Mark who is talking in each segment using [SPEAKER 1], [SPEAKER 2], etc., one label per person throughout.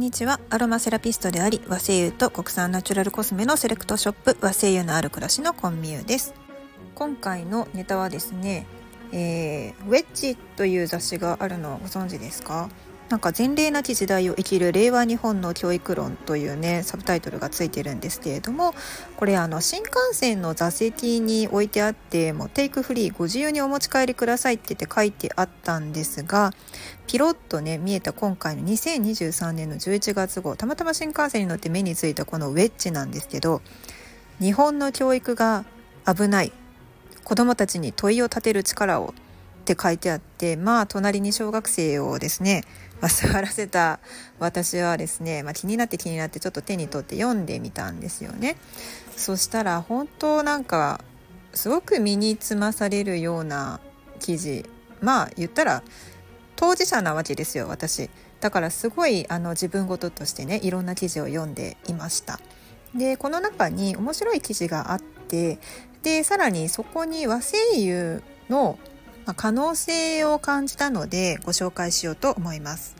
[SPEAKER 1] にちは。アロマセラピストであり和製油と国産ナチュラルコスメのセレクトショップ和製油のある暮らしのコンミューです。今回のネタはですね、えー、ウェッジという雑誌があるのをご存知ですか？なんか前例なき時代を生きる令和日本の教育論というねサブタイトルがついてるんですけれどもこれあの新幹線の座席に置いてあってもうテイクフリーご自由にお持ち帰りくださいって言って書いてあったんですがピロッとね見えた今回の2023年の11月号たまたま新幹線に乗って目についたこのウェッジなんですけど日本の教育が危ない子どもたちに問いを立てる力をって書いてあってまあ隣に小学生をですね、まあ、座らせた私はですね、まあ、気になって気になってちょっと手に取って読んでみたんですよね。そしたら本当なんかすごく身につまされるような記事まあ言ったら当事者なわけですよ私だからすごいあの自分事としてねいろんな記事を読んでいましたでこの中に面白い記事があってでさらにそこに和声優の、可能性を感じたのでご紹介しようと思います。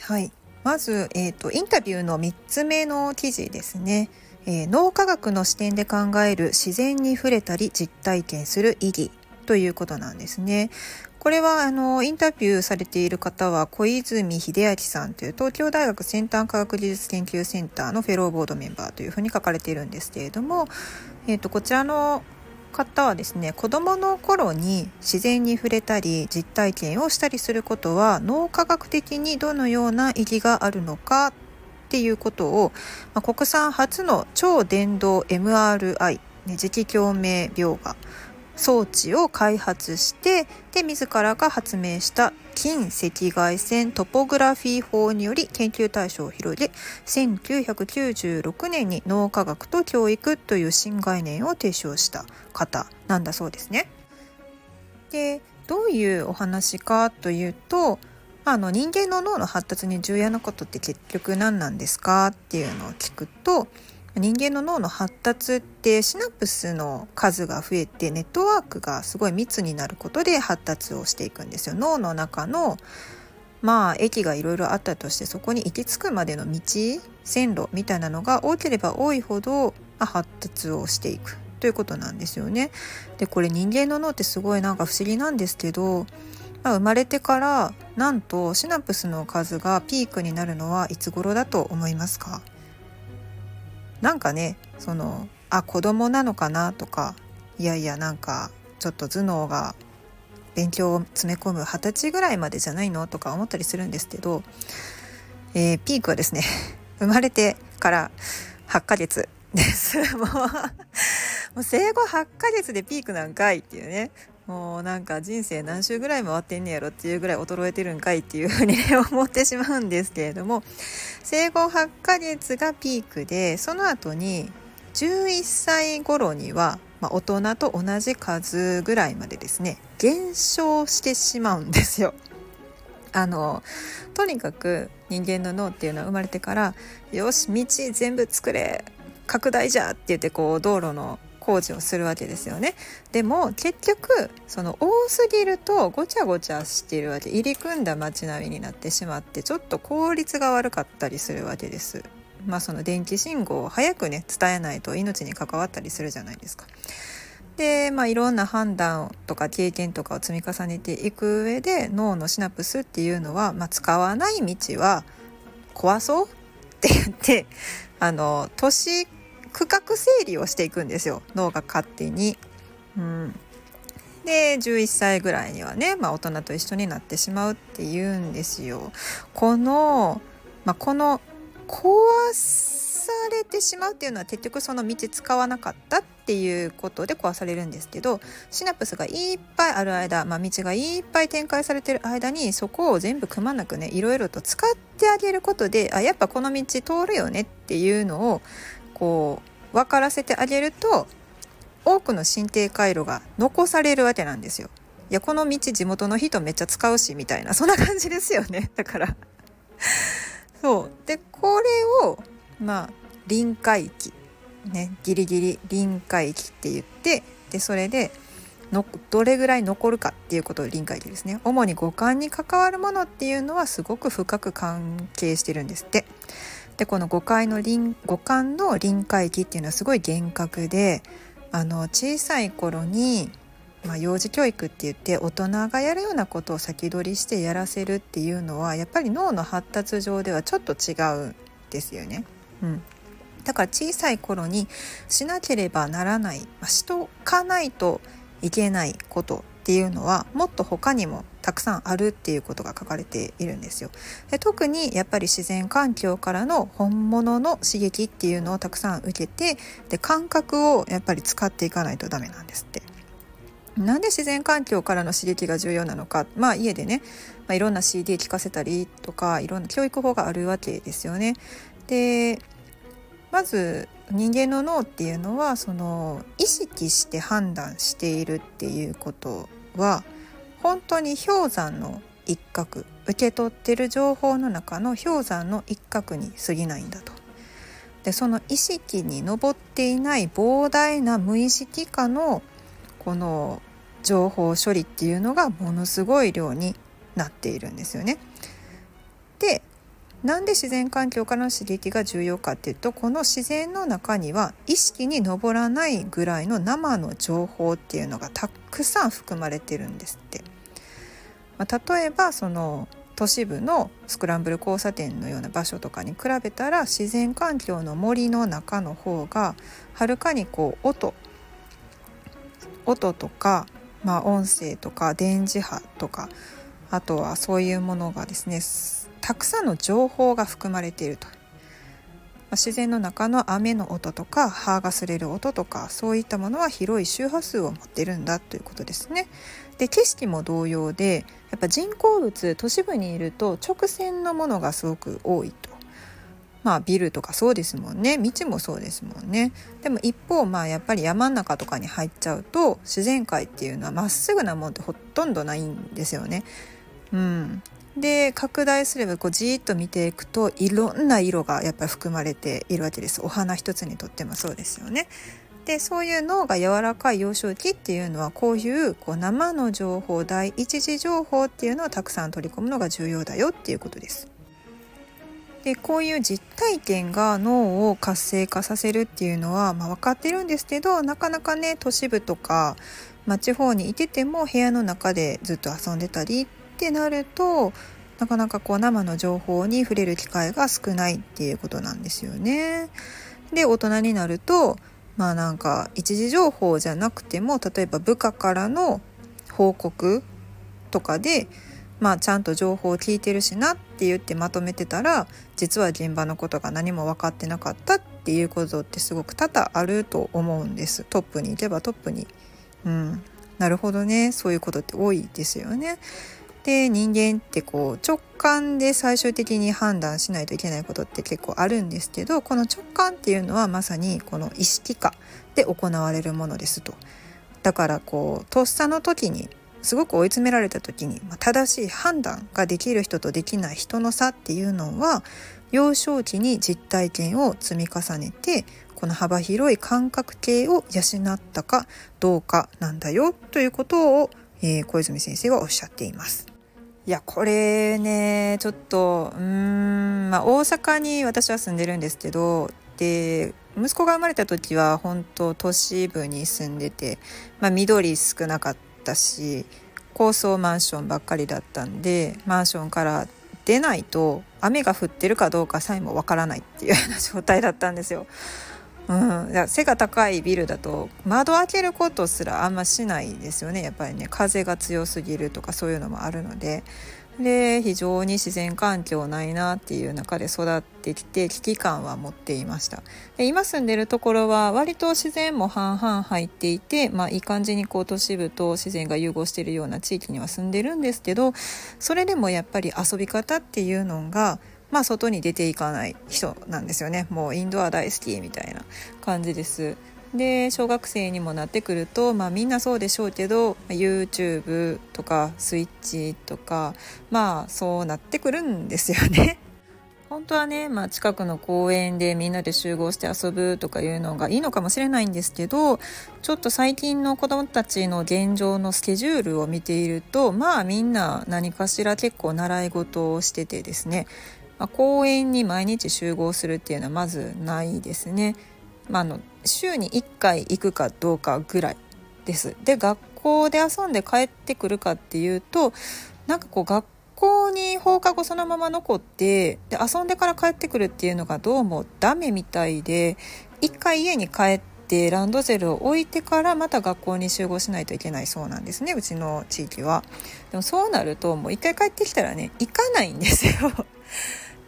[SPEAKER 1] はい、まず、えーと、インタビューの3つ目の記事ですね。えー、脳科学の視点で考える自然に触れたり実体験する意義ということなんですね。これはあのインタビューされている方は小泉秀明さんという東京大学先端科学技術研究センターのフェローボードメンバーというふうに書かれているんですけれども、えーとこちらの方はですね子どもの頃に自然に触れたり実体験をしたりすることは脳科学的にどのような意義があるのかっていうことを、まあ、国産初の超電導 MRI、ね、磁気共鳴描画装置を開発してで自らが発明した近赤外線トポグラフィー法により研究対象を広げ1996年に脳科学と教育という新概念を提唱した方なんだそうですね。でどういうお話かというとあの人間の脳の発達に重要なことって結局何なんですかっていうのを聞くと人間の脳の発達ってシナプスの数が増えてネットワークがすごい密になることで発達をしていくんですよ。脳の中のまあ駅がいろいろあったとしてそこに行き着くまでの道線路みたいなのが多ければ多いほど、発達をしていくということなんですよね。でこれ人間の脳ってすごいなんか不思議なんですけど、まあ、生まれてからなんとシナプスの数がピークになるのはいつ頃だと思いますか？なんかねそのあ子供なのかなとかいやいやなんかちょっと頭脳が勉強を詰め込む二十歳ぐらいまでじゃないのとか思ったりするんですけど、えー、ピークはですね 生まれてから8ヶ月です。もうもう生後8ヶ月でピークなんかいっていうね。もうなんか人生何周ぐらい回ってんねやろっていうぐらい衰えてるんかいっていうふうに、ね、思ってしまうんですけれども生後8ヶ月がピークでその後に11歳頃には、まあ、大人と同じ数ぐらいまでですね減少してしまうんですよ。あのとにかく人間の脳っていうのは生まれてから「よし道全部作れ拡大じゃ!」って言ってこう道路の工事をするわけですよね。でも結局その多すぎるとごちゃごちゃしているわけ入り組んだ街並みになってしまってちょっと効率が悪かったりするわけです。まあその電気信号を早くね伝えないと命に関わったりするじゃないですか。で、まあ、いろんな判断とか経験とかを積み重ねていく上で脳のシナプスっていうのは、まあ、使わない道は壊そうって言ってあの年区画整理をしていくんですよ脳が勝手に。うん、で11歳ぐらいにはね、まあ、大人と一緒になってしまうっていうんですよ。この、まあ、この壊されてしまうっていうのは結局その道使わなかったっていうことで壊されるんですけどシナプスがいっぱいある間、まあ、道がいっぱい展開されてる間にそこを全部くまなくねいろいろと使ってあげることであやっぱこの道通るよねっていうのをこう分からせてあげると多くの進呈回路が残されるわけなんですよ。いやこの道地元の人めっちゃ使うしみたいな。そんな感じですよね。だから。そう。でこれをまあ臨界期ね。ギリギリ臨界期って言ってでそれでのどれぐらい残るかっていうことを臨界期ですね。主に五感に関わるものっていうのはすごく深く関係してるんですって。でこの五感の臨五感の臨界期っていうのはすごい厳格であの小さい頃にまあ、幼児教育って言って大人がやるようなことを先取りしてやらせるっていうのはやっぱり脳の発達上ではちょっと違うんですよね。うん、だから小さい頃にしなければならない、まあ、しとかないといけないことっていうのはもっと他にもたくさんあるっていうことが書かれているんですよ。で特にやっぱり自然環境からの本物の刺激っていうのをたくさん受けてで感覚をやっぱり使っていかないとダメなんですって。なんで自然環境からの刺激が重要なのかまあ家でね、まあ、いろんな CD 聞かせたりとかいろんな教育法があるわけですよね。でまず人間の脳っていうのはその意識して判断しているっていうことは本当に氷山の一角受け取ってる情報の中の氷山の一角に過ぎないんだと。でその意識に上っていない膨大な無意識化のこの情報処理っていうのがものすごい量になっているんですよね。でなんで自然環境からの刺激が重要かっていうとこの自然の中には意識に上らないぐらいの生の情報っていうのがたくさん含まれてるんですって。まあ、例えばその都市部のスクランブル交差点のような場所とかに比べたら自然環境の森の中の方がはるかにこう音音とか、まあ、音声とか電磁波とかあとはそういうものがですねたくさんの情報が含まれていると。自然の中の雨の音とか葉が擦れる音とかそういったものは広い周波数を持ってるんだということですね。で景色も同様でやっぱ人工物都市部にいると直線のものがすごく多いと。まあビルとかそうですもんね道もそうですもんねでも一方まあやっぱり山の中とかに入っちゃうと自然界っていうのはまっすぐなもんってほとんどないんですよね。うん、で拡大すればこうじーっと見ていくといろんな色がやっぱり含まれているわけですお花一つにとってもそうですよね。でそういう脳が柔らかい幼少期っていうのはこういうこう生の情報第一次情報っていうのをたくさん取り込むのが重要だよっていうことです。でこういう実体験が脳を活性化させるっていうのは、まあ、分かってるんですけどなかなかね都市部とか、まあ、地方にいてても部屋の中でずっと遊んでたりっってなるとなかなかこう生の情報に触れる機会が少ないっていうことなんですよね。で大人になるとまあなんか一時情報じゃなくても例えば部下からの報告とかでまあちゃんと情報を聞いてるしなって言ってまとめてたら実は現場のことが何も分かってなかったっていうことってすごく多々あると思うんですトップに行けばトップにうんなるほどねそういうことって多いですよね。で人間ってこう直感で最終的に判断しないといけないことって結構あるんですけどこの直感っていうのはまさにこの意識化で行われるものですと。だからこうとっさの時にすごく追い詰められた時に、ま、正しい判断ができる人とできない人の差っていうのは幼少期に実体験を積み重ねてこの幅広い感覚系を養ったかどうかなんだよということを、え、小泉先生はおっしゃっています。いやこれねちょっとうん、まあ、大阪に私は住んでるんですけどで息子が生まれた時は本当都市部に住んでて、まあ、緑少なかったし高層マンションばっかりだったんでマンションから出ないと雨が降ってるかどうかさえもわからないっていうような状態だったんですよ。うん、背が高いビルだと窓開けることすらあんましないですよね。やっぱりね風が強すぎるとかそういうのもあるので。で非常に自然環境ないなっていう中で育ってきて危機感は持っていました。で今住んでるところは割と自然も半々入っていて、まあ、いい感じにこう都市部と自然が融合しているような地域には住んでるんですけどそれでもやっぱり遊び方っていうのがまあ外に出ていかない人なんですよね。もうインドア大好きみたいな感じです。で小学生にもなってくると、まあ、みんなそうでしょうけど YouTube とかスイッチとかまあそうなってくるんですよね。本当はね、まあ、近くの公園でみんなで集合して遊ぶとかいうのがいいのかもしれないんですけどちょっと最近の子どもたちの現状のスケジュールを見ているとまあみんな何かしら結構習い事をしててですね、まあ、公園に毎日集合するっていうのはまずないですね。まあ、あの週に1回行くかどうかぐらいです。で学校で遊んで帰ってくるかっていうとなんかこう学校に放課後そのまま残ってで遊んでから帰ってくるっていうのがどうもダメみたいで一回家に帰ってランドセルを置いてからまた学校に集合しないといけないそうなんですねうちの地域は。でもそうなるともう一回帰ってきたらね行かないんですよ。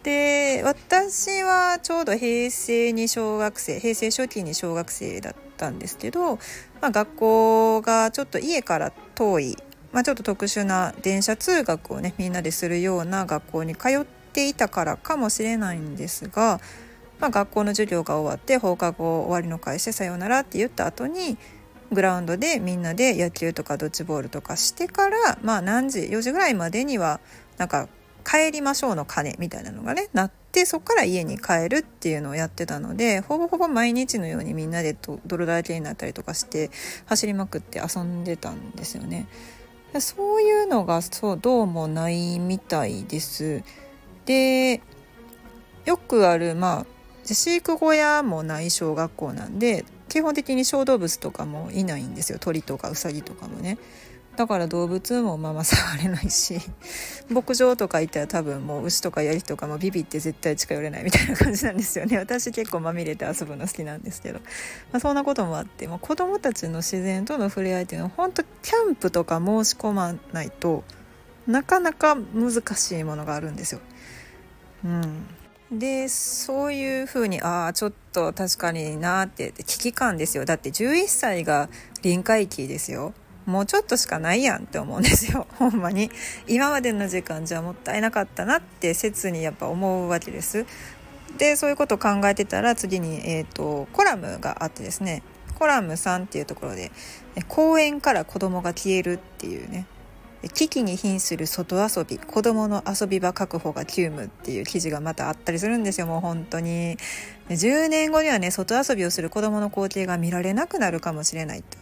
[SPEAKER 1] で私はちょうど平成に小学生平成初期に小学生だったんですけど、まあ、学校がちょっと家から遠いまあ、ちょっと特殊な電車通学をねみんなでするような学校に通っていたからかもしれないんですが、まあ、学校の授業が終わって放課後終わりの会してさようならって言った後にグラウンドでみんなで野球とかドッジボールとかしてからまあ何時4時ぐらいまでにはなんか帰りましょうの鐘みたいなのがねなってそこから家に帰るっていうのをやってたのでほぼほぼ毎日のようにみんなで泥だらけになったりとかして走りまくって遊んでたんですよね。そういうのがそうどうもないみたいです。でよくあるまあ飼育小屋もない小学校なんで基本的に小動物とかもいないんですよ鳥とかウサギとかもね。だから動物もまあまあ触れないし 牧場とか行ったら多分もう牛とかヤギとかもビビって絶対近寄れないみたいな感じなんですよね。私結構まみれて遊ぶの好きなんですけど、まあ、そんなこともあって、まあ、子供たちの自然との触れ合いっていうのは本当キャンプとか申し込まないとなかなか難しいものがあるんですよ。うん、でそういうふうにああちょっと確かになって危機感ですよ。だって11歳が臨界期ですよ。もうちょっとしかないやんって思うんですよ。ほんまに。今までの時間じゃもったいなかったなって切にやっぱ思うわけです。でそういうことを考えてたら次に、えーと、コラムがあってですね。コラム3っていうところで公園から子供が消えるっていうね。危機に瀕する外遊び。子供の遊び場確保が急務っていう記事がまたあったりするんですよ。もう本当に。10年後にはね外遊びをする子供の光景が見られなくなるかもしれないと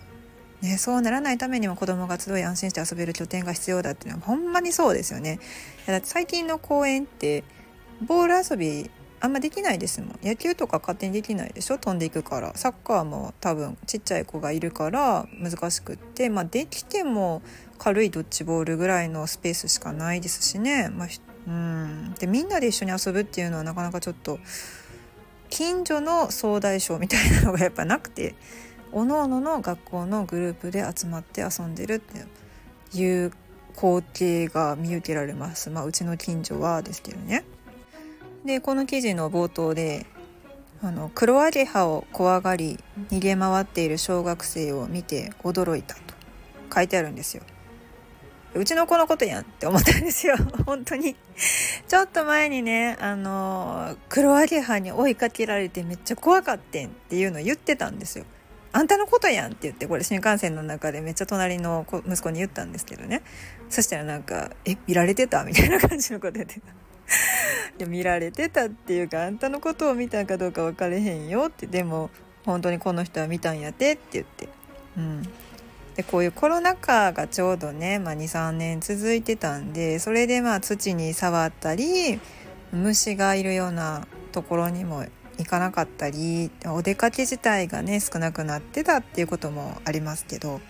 [SPEAKER 1] ね、そうならないためにも子供が集い安心して遊べる拠点が必要だっていうのはほんまにそうですよね。だって最近の公園ってボール遊びあんまできないですもん。野球とか勝手にできないでしょ？飛んでいくから。サッカーも多分ちっちゃい子がいるから難しくって。まあできても軽いドッジボールぐらいのスペースしかないですしね、まあ、うん。でみんなで一緒に遊ぶっていうのはなかなかちょっと近所の総大将みたいなのがやっぱなくて。おのおのの学校のグループで集まって遊んでるっていう光景が見受けられます。まあ、うちの近所はですけどね。でこの記事の冒頭であの黒アゲハを怖がり逃げ回っている小学生を見て驚いたと書いてあるんですよ。うちの子のことやんって思ったんですよ。本当に。ちょっと前にね、あの、黒アゲハに追いかけられてめっちゃ怖かってんっていうのを言ってたんですよ。あんたのことやんって言ってこれ新幹線の中でめっちゃ隣の息子に言ったんですけどねそしたらなんか「え見られてた?」みたいな感じのこと言ってた。いや見られてたっていうかあんたのことを見たかどうか分かれへんよってでも本当にこの人は見たんやてって言って、うん、でこういうコロナ禍がちょうどね、まあ、23年続いてたんでそれでまあ土に触ったり虫がいるようなところにも行かなかったりお出かけ自体がね少なくなってたっていうこともありますけど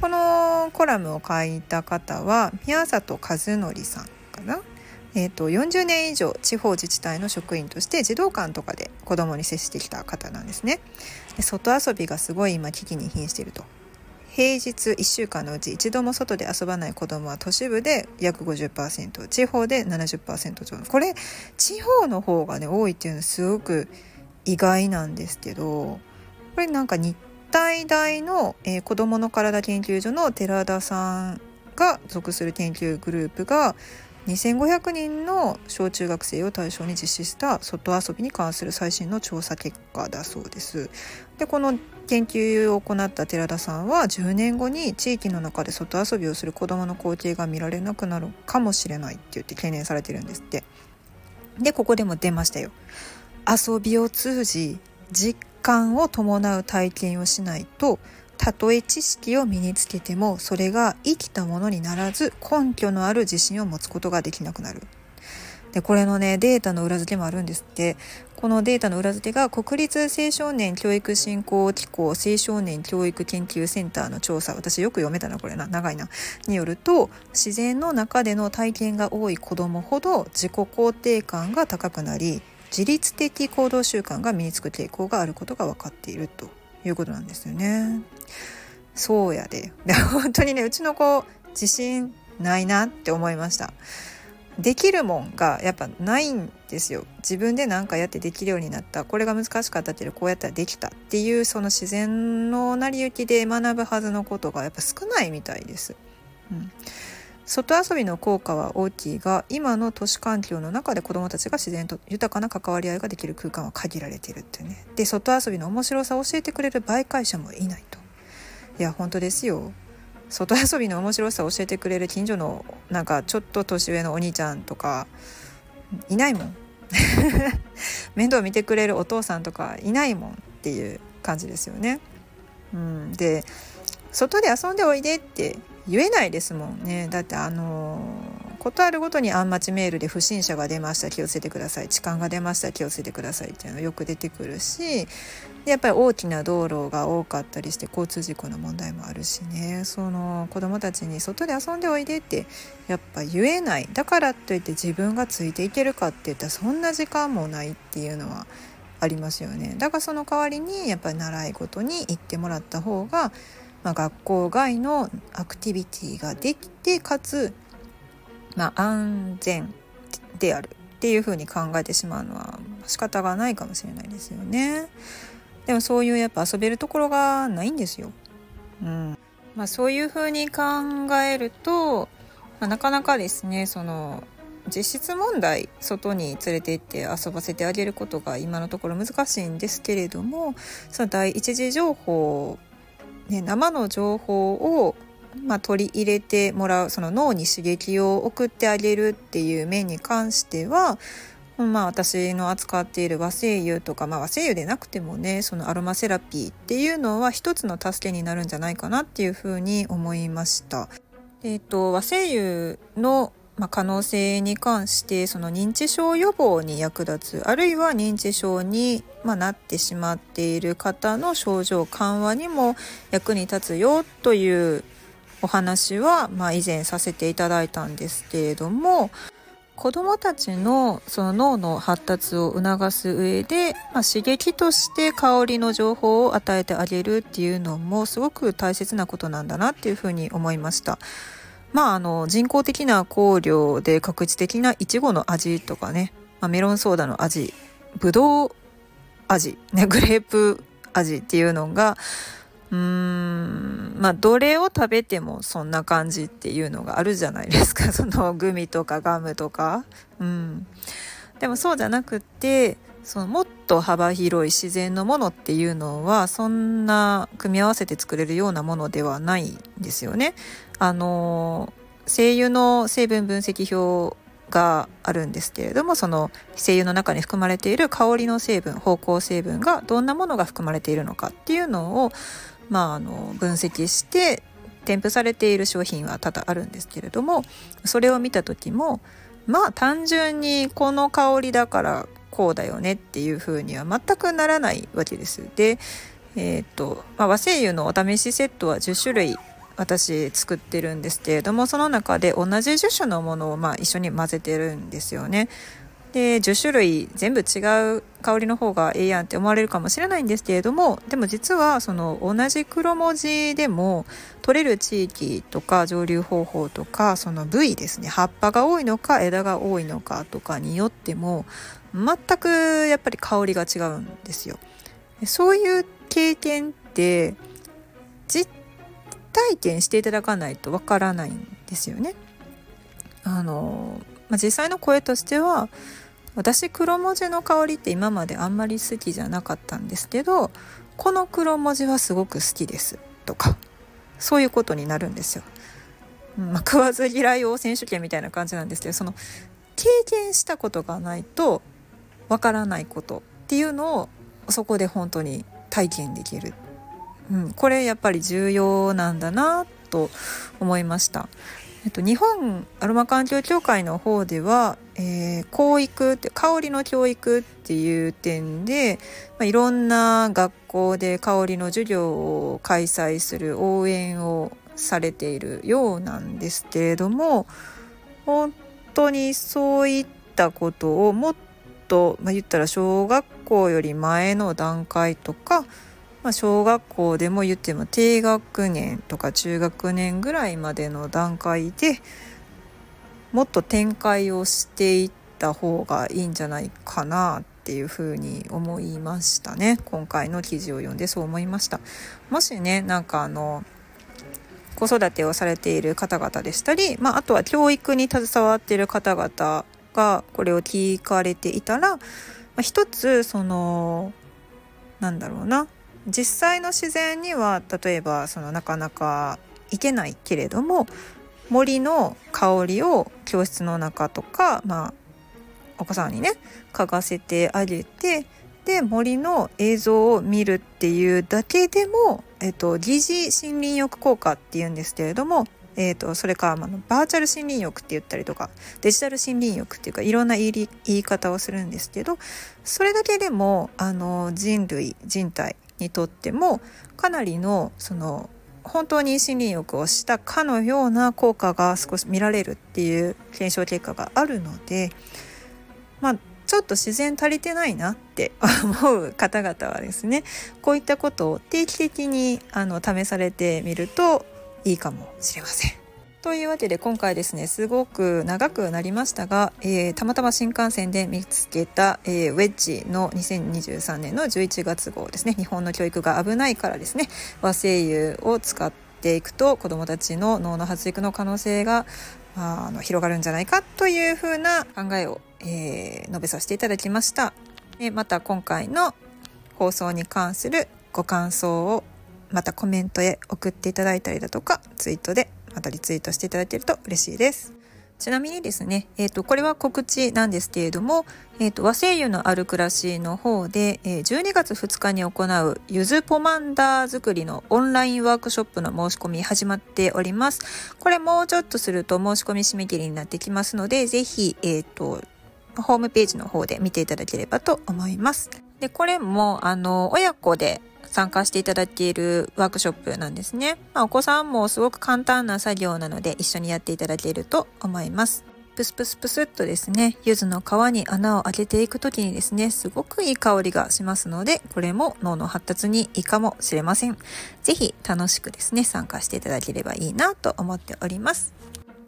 [SPEAKER 1] このコラムを書いた方は宮里和則さんかな？えーと、40年以上地方自治体の職員として児童館とかで子どもに接してきた方なんですね。で外遊びがすごい今危機に瀕していると。平日1週間のうち一度も外で遊ばない子どもは都市部で約50%地方で70%超。これ地方の方がね多いっていうのはすごく意外なんですけどこれなんか日体大の、えー、子どもの体研究所の寺田さんが属する研究グループが2500人の小中学生を対象に実施した外遊びに関する最新の調査結果だそうです。でこの研究を行った寺田さんは10年後に地域の中で外遊びをする子どもの光景が見られなくなるかもしれないって言って懸念されてるんですって。でここでも出ましたよ遊びを通じ実感を伴う体験をしないとたとえ知識を身につけてもそれが生きたものにならず根拠のある自信を持つことができなくなる。でこれのねデータの裏付けもあるんですって。このデータの裏付けが国立青少年教育振興機構青少年教育研究センターの調査私よく読めたなこれな。長いな。によると自然の中での体験が多い子どもほど自己肯定感が高くなり自律的行動習慣が身につく傾向があることが分かっていると。いうことなんですよね。そうやで。で本当にねうちの子自信ないなって思いました。できるもんがやっぱないんですよ自分で何かやってできるようになったこれが難しかったけどこうやったらできたっていうその自然の成り行きで学ぶはずのことがやっぱ少ないみたいです。うん外遊びの効果は大きいが今の都市環境の中で子どもたちが自然と豊かな関わり合いができる空間は限られているっていうね。で外遊びの面白さを教えてくれる媒介者もいないと。いや本当ですよ。外遊びの面白さを教えてくれる近所のなんかちょっと年上のお兄ちゃんとかいないもん。面倒見てくれるお父さんとかいないもんっていう感じですよね。うん、で外で遊んでおいでって言えないですもんね。だってあのことあるごとにあんまちメールで不審者が出ました気をつけてください。痴漢が出ました気をつけてくださいっていうのよく出てくるしやっぱり大きな道路が多かったりして交通事故の問題もあるしね。その子どもたちに外で遊んでおいでってやっぱ言えない。だからといって自分がついていけるかって言ったらそんな時間もないっていうのはありますよね。だからその代わりにやっぱり習い事に行ってもらった方が、まあ、学校外のアクティビティができてかつまあ、安全であるっていうふうに考えてしまうのは仕方がないかもしれないですよね。でもそういうやっぱ遊べるところがないんですよ。うんまあ、そういうふうに考えると、まあ、なかなかですねその実質問題外に連れて行って遊ばせてあげることが今のところ難しいんですけれどもその第一次情報、ね、生の情報をまあ、取り入れてもらうその脳に刺激を送ってあげるっていう面に関してはまあ私の扱っている和精油とか、まあ、和精油でなくてもねそのアロマセラピーっていうのは一つの助けになるんじゃないかなっていうふうに思いました。えーと、和精油のまあ、可能性に関してその認知症予防に役立つあるいは認知症に、まあ、なってしまっている方の症状緩和にも役に立つよというお話は、まあ、以前させていただいたんですけれども子どもたちのその脳の発達を促す上で、まあ、刺激として香りの情報を与えてあげるっていうのもすごく大切なことなんだなっていうふうに思いました。まあ、あの人工的な香料で確実的ないちごの味とかね、まあ、メロンソーダの味。ぶどう味、ね、グレープ味っていうのがうーんまあどれを食べてもそんな感じっていうのがあるじゃないですか。そのグミとかガムとか。うん。でもそうじゃなくってそのもっと幅広い自然のものっていうのはそんな組み合わせて作れるようなものではないんですよね。あの精油の成分分析表があるんですけれどもその精油の中に含まれている香りの成分芳香成分がどんなものが含まれているのかっていうのをまあ、あの分析して添付されている商品は多々あるんですけれどもそれを見た時もまあ単純にこの香りだからこうだよねっていう風には全くならないわけです。で、えーとまあ、和精油のお試しセットは10種類私作ってるんですけれどもその中で同じ樹種のものをまあ一緒に混ぜてるんですよね。で10種類全部違う香りの方がええやんって思われるかもしれないんですけれどもでも実はその同じ黒文字でも取れる地域とか蒸留方法とかその部位ですね葉っぱが多いのか枝が多いのかとかによっても全くやっぱり香りが違うんですよ。そういう経験って体験していただかないとわからないんですよね。あのまあ、実際の声としては私黒文字の香りって今まであんまり好きじゃなかったんですけどこの黒文字はすごく好きですとかそういうことになるんですよ。まあ、食わず嫌いを選手権みたいな感じなんですけどその経験したことがないとわからないことっていうのをそこで本当に体験できる、うん、これやっぱり重要なんだなと思いました。えっと、日本アロマ環境協会の方では、えー、教育って香りの教育っていう点で、まあ、いろんな学校で香りの授業を開催する応援をされているようなんですけれども本当にそういったことをもっと、まあ、言ったら小学校より前の段階とかまあ、小学校でも言っても低学年とか中学年ぐらいまでの段階でもっと展開をしていった方がいいんじゃないかなっていうふうに思いましたね。今回の記事を読んでそう思いました。もしねなんかあの子育てをされている方々でしたり、まあ、あとは教育に携わっている方々がこれを聞かれていたら、まあ、一つそのなんだろうな実際の自然には例えばそのなかなか行けないけれども森の香りを教室の中とか、まあ、お子さんにね嗅がせてあげてで森の映像を見るっていうだけでも、えっと、疑似森林浴効果っていうんですけれども、えっと、それか、まあ、バーチャル森林浴って言ったりとかデジタル森林浴っていうかいろんな言い言い方をするんですけどそれだけでもあの人類人体にとってもかなりのその本当に森林浴をしたかのような効果が少し見られるっていう検証結果があるのでまあちょっと自然足りてないなって 思う方々はですねこういったことを定期的にあの試されてみるといいかもしれません。というわけで今回ですねすごく長くなりましたが、えー、たまたま新幹線で見つけた、えー、ウェッジの2023年の11月号ですね日本の教育が危ないからですね和声優を使っていくと子どもたちの脳の発育の可能性があの広がるんじゃないかというふうな考えを、えー、述べさせていただきました。えまた今回の放送に関するご感想をまたコメントへ送っていただいたりだとかツイートでまたリツイートしていただけると嬉しいです。ちなみにですね、えっ、ー、と、これは告知なんですけれども、えっ、ー、と、和製油のある暮らしの方で、えー、12月2日に行うゆずポマンダー作りのオンラインワークショップの申し込み始まっております。これもうちょっとすると申し込み締め切りになってきますので、ぜひ、えっ、と、ホームページの方で見ていただければと思います。で、これも、あの、親子で参加していただいているワークショップなんですね。まあ、お子さんもすごく簡単な作業なので一緒にやっていただけると思います。プスプスプスっとですね、柚子の皮に穴を開けていく時にですね、すごくいい香りがしますので、これも脳の発達にいいかもしれません。ぜひ楽しくですね、参加していただければいいなと思っております。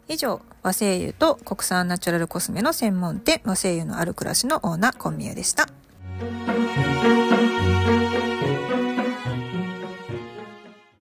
[SPEAKER 1] 以上、和製油と国産ナチュラルコスメの専門店、和製油のある暮らしのオーナー、コンミューでした。